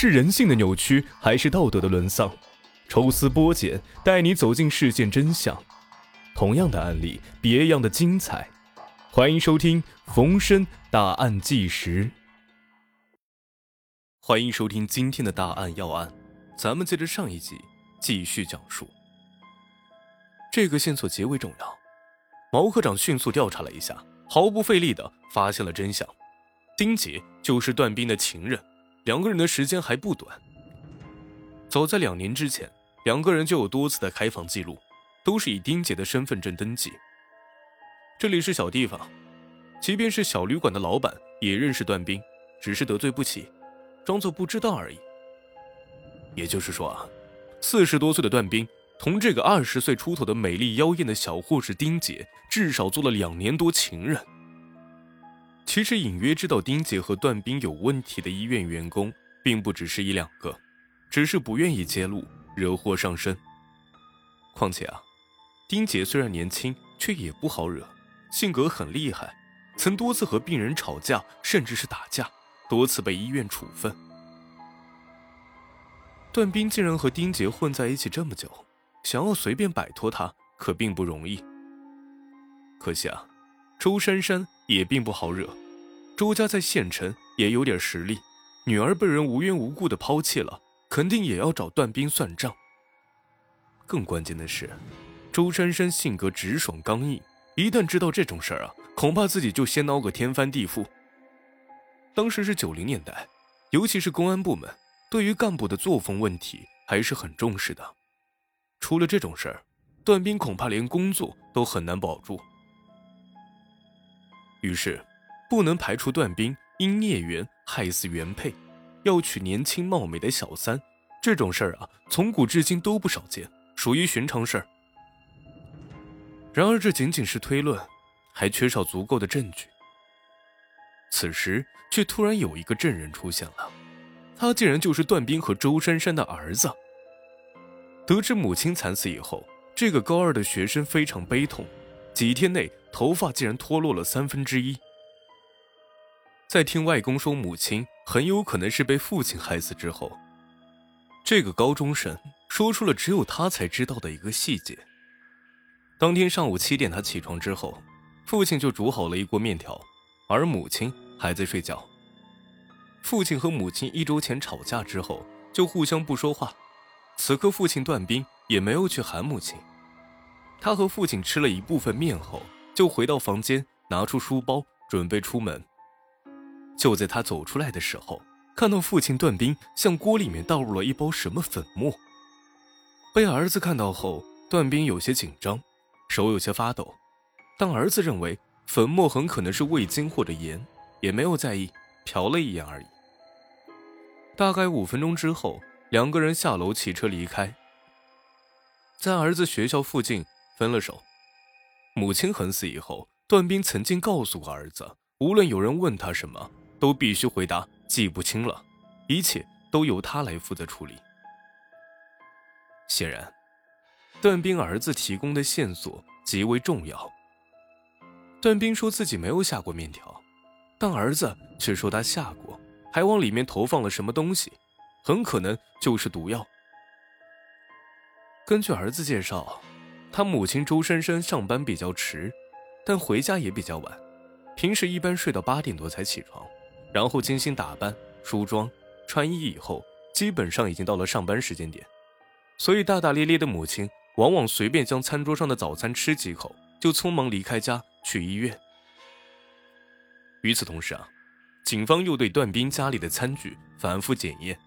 是人性的扭曲，还是道德的沦丧？抽丝剥茧，带你走进事件真相。同样的案例，别样的精彩。欢迎收听《逢申大案纪实》。欢迎收听今天的大案要案，咱们接着上一集继续讲述。这个线索极为重要，毛科长迅速调查了一下，毫不费力的发现了真相：丁杰就是段斌的情人，两个人的时间还不短。早在两年之前。两个人就有多次的开房记录，都是以丁姐的身份证登记。这里是小地方，即便是小旅馆的老板也认识段斌，只是得罪不起，装作不知道而已。也就是说啊，四十多岁的段斌同这个二十岁出头的美丽妖艳的小护士丁姐，至少做了两年多情人。其实隐约知道丁杰和段斌有问题的医院员工，并不只是一两个，只是不愿意揭露。惹祸上身。况且啊，丁杰虽然年轻，却也不好惹，性格很厉害，曾多次和病人吵架，甚至是打架，多次被医院处分。段斌竟然和丁杰混在一起这么久，想要随便摆脱他，可并不容易。可惜啊，周珊珊也并不好惹，周家在县城也有点实力，女儿被人无缘无故的抛弃了。肯定也要找段斌算账。更关键的是，周珊珊性格直爽刚硬，一旦知道这种事儿啊，恐怕自己就先闹个天翻地覆。当时是九零年代，尤其是公安部门对于干部的作风问题还是很重视的。出了这种事儿，段斌恐怕连工作都很难保住。于是，不能排除段斌因孽缘害死原配。要娶年轻貌美的小三，这种事儿啊，从古至今都不少见，属于寻常事儿。然而，这仅仅是推论，还缺少足够的证据。此时，却突然有一个证人出现了，他竟然就是段斌和周珊珊的儿子。得知母亲惨死以后，这个高二的学生非常悲痛，几天内头发竟然脱落了三分之一。在听外公说母亲很有可能是被父亲害死之后，这个高中生说出了只有他才知道的一个细节。当天上午七点，他起床之后，父亲就煮好了一锅面条，而母亲还在睡觉。父亲和母亲一周前吵架之后就互相不说话，此刻父亲段斌也没有去喊母亲，他和父亲吃了一部分面后，就回到房间，拿出书包准备出门。就在他走出来的时候，看到父亲段斌向锅里面倒入了一包什么粉末。被儿子看到后，段斌有些紧张，手有些发抖。但儿子认为粉末很可能是味精或者盐，也没有在意，瞟了一眼而已。大概五分钟之后，两个人下楼骑车离开，在儿子学校附近分了手。母亲横死以后，段斌曾经告诉过儿子，无论有人问他什么。都必须回答记不清了，一切都由他来负责处理。显然，段斌儿子提供的线索极为重要。段斌说自己没有下过面条，但儿子却说他下过，还往里面投放了什么东西，很可能就是毒药。根据儿子介绍，他母亲周珊珊上班比较迟，但回家也比较晚，平时一般睡到八点多才起床。然后精心打扮、梳妆、穿衣以后，基本上已经到了上班时间点，所以大大咧咧的母亲往往随便将餐桌上的早餐吃几口，就匆忙离开家去医院。与此同时啊，警方又对段斌家里的餐具反复检验，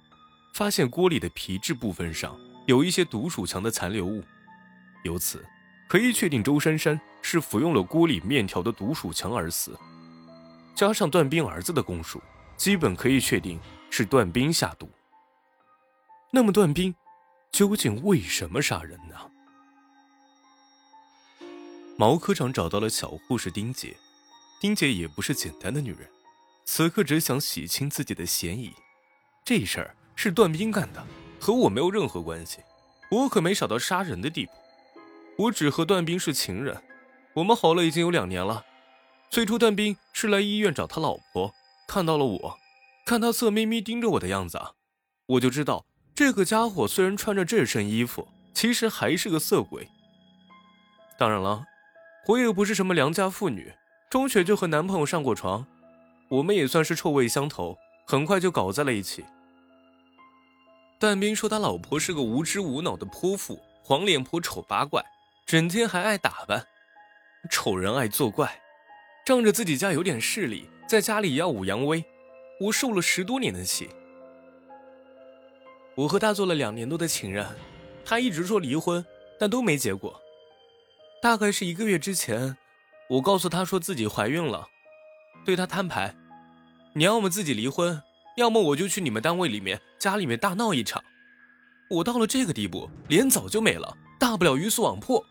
发现锅里的皮质部分上有一些毒鼠强的残留物，由此可以确定周珊珊是服用了锅里面条的毒鼠强而死。加上段斌儿子的供述，基本可以确定是段斌下毒。那么段斌究竟为什么杀人呢？毛科长找到了小护士丁姐，丁姐也不是简单的女人，此刻只想洗清自己的嫌疑。这事儿是段斌干的，和我没有任何关系，我可没傻到杀人的地步。我只和段斌是情人，我们好了已经有两年了。最初，段斌是来医院找他老婆，看到了我，看他色眯眯盯着我的样子，我就知道这个家伙虽然穿着这身衣服，其实还是个色鬼。当然了，我也不是什么良家妇女，中学就和男朋友上过床，我们也算是臭味相投，很快就搞在了一起。但斌说他老婆是个无知无脑的泼妇，黄脸婆、丑八怪，整天还爱打扮，丑人爱作怪，仗着自己家有点势力，在家里耀武扬威，我受了十多年的气。我和他做了两年多的情人，他一直说离婚，但都没结果。大概是一个月之前，我告诉他说自己怀孕了，对他摊牌：“你要么自己离婚，要么我就去你们单位里面、家里面大闹一场。”我到了这个地步，脸早就没了，大不了鱼死网破。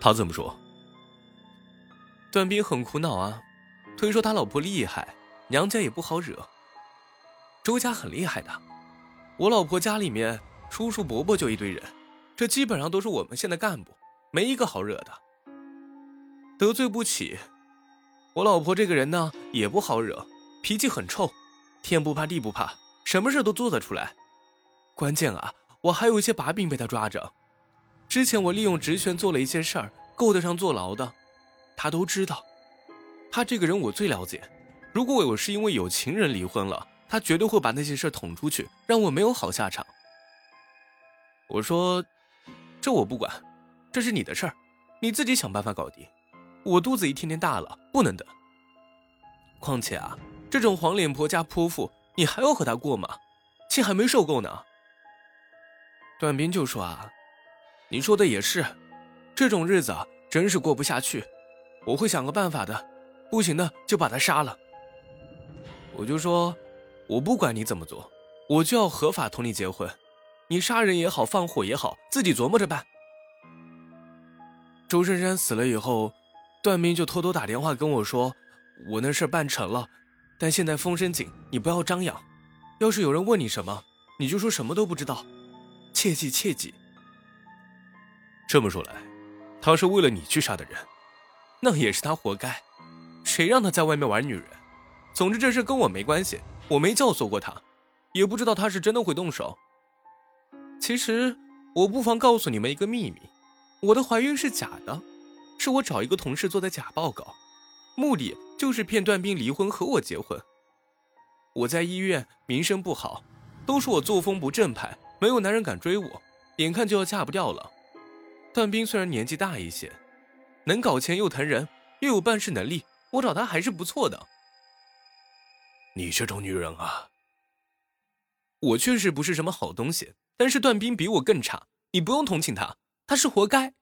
他怎么说？段斌很苦恼啊，推说他老婆厉害，娘家也不好惹。周家很厉害的，我老婆家里面叔叔伯伯就一堆人，这基本上都是我们县的干部。没一个好惹的，得罪不起。我老婆这个人呢，也不好惹，脾气很臭，天不怕地不怕，什么事都做得出来。关键啊，我还有一些把柄被他抓着。之前我利用职权做了一些事儿，够得上坐牢的，他都知道。他这个人我最了解，如果我是因为有情人离婚了，他绝对会把那些事捅出去，让我没有好下场。我说，这我不管。这是你的事儿，你自己想办法搞定。我肚子一天天大了，不能等。况且啊，这种黄脸婆加泼妇，你还要和他过吗？气还没受够呢。段斌就说啊，你说的也是，这种日子真是过不下去。我会想个办法的，不行的就把他杀了。我就说，我不管你怎么做，我就要合法同你结婚。你杀人也好，放火也好，自己琢磨着办。周珊珊死了以后，段斌就偷偷打电话跟我说：“我那事办成了，但现在风声紧，你不要张扬。要是有人问你什么，你就说什么都不知道，切记切记。”这么说来，他是为了你去杀的人，那也是他活该。谁让他在外面玩女人？总之这事跟我没关系，我没教唆过他，也不知道他是真的会动手。其实，我不妨告诉你们一个秘密。我的怀孕是假的，是我找一个同事做的假报告，目的就是骗段斌离婚和我结婚。我在医院名声不好，都说我作风不正派，没有男人敢追我，眼看就要嫁不掉了。段斌虽然年纪大一些，能搞钱又疼人，又有办事能力，我找他还是不错的。你这种女人啊，我确实不是什么好东西，但是段斌比我更差，你不用同情他。他是活该。